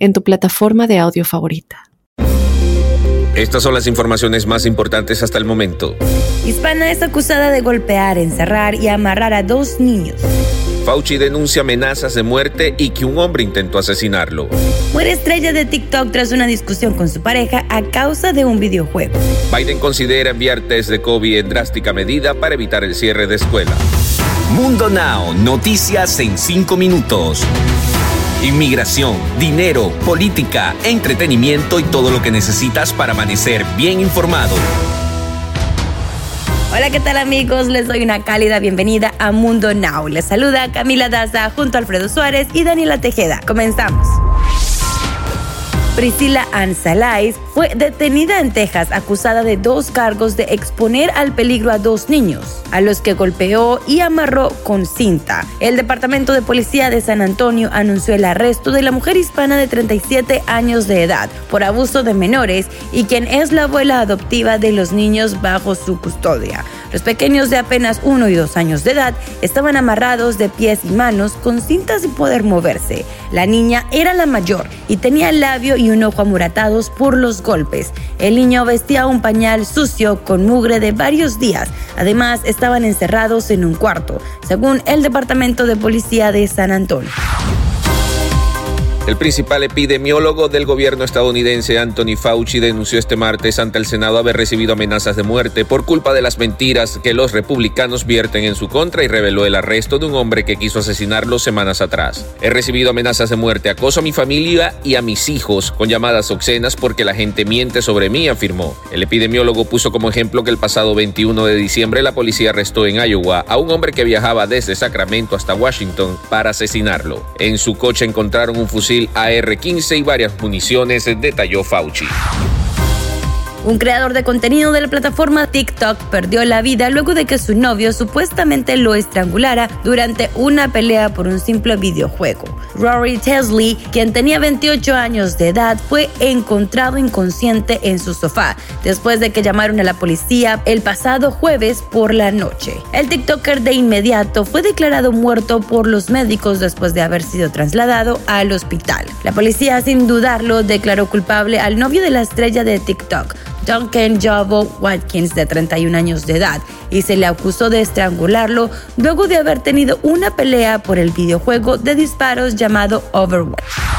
en tu plataforma de audio favorita. Estas son las informaciones más importantes hasta el momento. Hispana es acusada de golpear, encerrar y amarrar a dos niños. Fauci denuncia amenazas de muerte y que un hombre intentó asesinarlo. Muere estrella de TikTok tras una discusión con su pareja a causa de un videojuego. Biden considera enviar test de COVID en drástica medida para evitar el cierre de escuela. Mundo Now, noticias en cinco minutos. Inmigración, dinero, política, entretenimiento y todo lo que necesitas para amanecer bien informado. Hola, ¿qué tal amigos? Les doy una cálida bienvenida a Mundo Now. Les saluda Camila Daza junto a Alfredo Suárez y Daniela Tejeda. Comenzamos. Priscila Ansalais fue detenida en Texas acusada de dos cargos de exponer al peligro a dos niños, a los que golpeó y amarró con cinta. El Departamento de Policía de San Antonio anunció el arresto de la mujer hispana de 37 años de edad por abuso de menores y quien es la abuela adoptiva de los niños bajo su custodia. Los pequeños de apenas uno y dos años de edad estaban amarrados de pies y manos con cintas sin poder moverse. La niña era la mayor y tenía el labio y un ojo amuratados por los golpes. El niño vestía un pañal sucio con mugre de varios días. Además, estaban encerrados en un cuarto, según el Departamento de Policía de San Antonio. El principal epidemiólogo del gobierno estadounidense, Anthony Fauci, denunció este martes ante el Senado haber recibido amenazas de muerte por culpa de las mentiras que los republicanos vierten en su contra y reveló el arresto de un hombre que quiso asesinarlo semanas atrás. He recibido amenazas de muerte, acoso a mi familia y a mis hijos con llamadas obscenas porque la gente miente sobre mí, afirmó. El epidemiólogo puso como ejemplo que el pasado 21 de diciembre la policía arrestó en Iowa a un hombre que viajaba desde Sacramento hasta Washington para asesinarlo. En su coche encontraron un fusil AR-15 y varias municiones, detalló Fauci. Un creador de contenido de la plataforma TikTok perdió la vida luego de que su novio supuestamente lo estrangulara durante una pelea por un simple videojuego. Rory Tesley, quien tenía 28 años de edad, fue encontrado inconsciente en su sofá después de que llamaron a la policía el pasado jueves por la noche. El TikToker de inmediato fue declarado muerto por los médicos después de haber sido trasladado al hospital. La policía, sin dudarlo, declaró culpable al novio de la estrella de TikTok, Duncan Jabo Watkins, de 31 años de edad, y se le acusó de estrangularlo luego de haber tenido una pelea por el videojuego de disparos llamado Overwatch.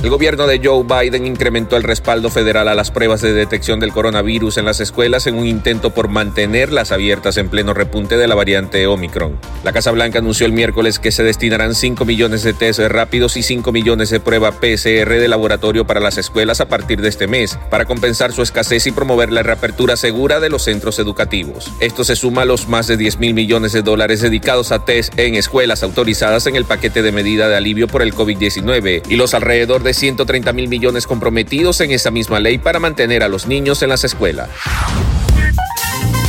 El gobierno de Joe Biden incrementó el respaldo federal a las pruebas de detección del coronavirus en las escuelas en un intento por mantenerlas abiertas en pleno repunte de la variante Omicron. La Casa Blanca anunció el miércoles que se destinarán 5 millones de test rápidos y 5 millones de prueba PCR de laboratorio para las escuelas a partir de este mes, para compensar su escasez y promover la reapertura segura de los centros educativos. Esto se suma a los más de 10 mil millones de dólares dedicados a test en escuelas autorizadas en el paquete de medida de alivio por el COVID-19 y los alrededor de de 130 mil millones comprometidos en esa misma ley para mantener a los niños en las escuelas.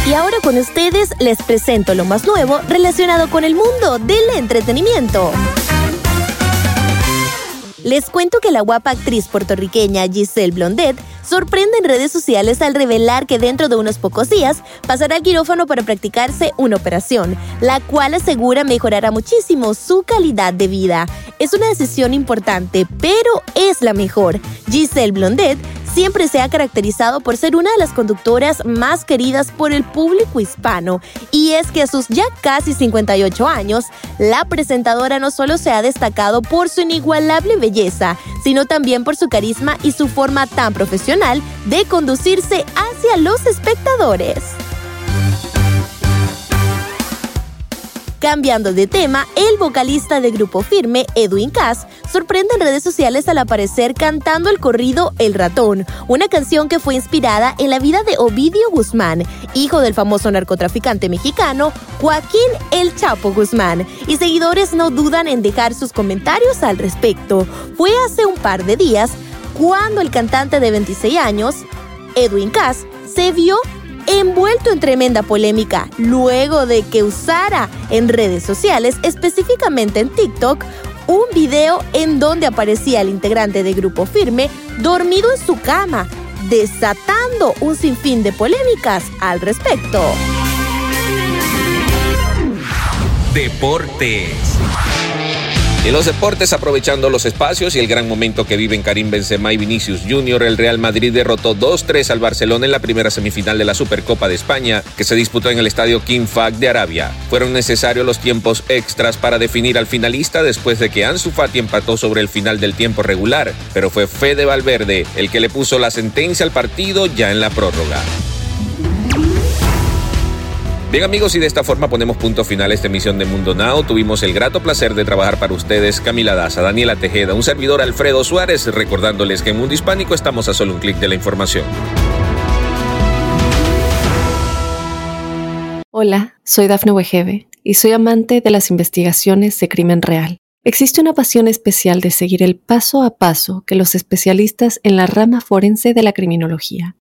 Y ahora con ustedes les presento lo más nuevo relacionado con el mundo del entretenimiento. Les cuento que la guapa actriz puertorriqueña Giselle Blondet sorprende en redes sociales al revelar que dentro de unos pocos días pasará al quirófano para practicarse una operación, la cual asegura mejorará muchísimo su calidad de vida. Es una decisión importante, pero es la mejor. Giselle Blondet siempre se ha caracterizado por ser una de las conductoras más queridas por el público hispano. Y es que a sus ya casi 58 años, la presentadora no solo se ha destacado por su inigualable belleza, sino también por su carisma y su forma tan profesional de conducirse hacia los espectadores. Cambiando de tema, el vocalista de Grupo Firme, Edwin Cass, sorprende en redes sociales al aparecer cantando el corrido El Ratón, una canción que fue inspirada en la vida de Ovidio Guzmán, hijo del famoso narcotraficante mexicano Joaquín El Chapo Guzmán, y seguidores no dudan en dejar sus comentarios al respecto. Fue hace un par de días cuando el cantante de 26 años, Edwin Cass, se vio envuelto en tremenda polémica luego de que usara en redes sociales, específicamente en TikTok, un video en donde aparecía el integrante de Grupo Firme dormido en su cama, desatando un sinfín de polémicas al respecto. Deportes. En los deportes, aprovechando los espacios y el gran momento que viven Karim Benzema y Vinicius Jr., el Real Madrid derrotó 2-3 al Barcelona en la primera semifinal de la Supercopa de España, que se disputó en el estadio King Fahd de Arabia. Fueron necesarios los tiempos extras para definir al finalista después de que Ansu Fati empató sobre el final del tiempo regular, pero fue Fede Valverde el que le puso la sentencia al partido ya en la prórroga. Bien amigos, y de esta forma ponemos punto final a esta emisión de Mundo Now. Tuvimos el grato placer de trabajar para ustedes Camila Daza, Daniela Tejeda, un servidor Alfredo Suárez, recordándoles que en Mundo Hispánico estamos a solo un clic de la información. Hola, soy Dafne Wegebe y soy amante de las investigaciones de crimen real. Existe una pasión especial de seguir el paso a paso que los especialistas en la rama forense de la criminología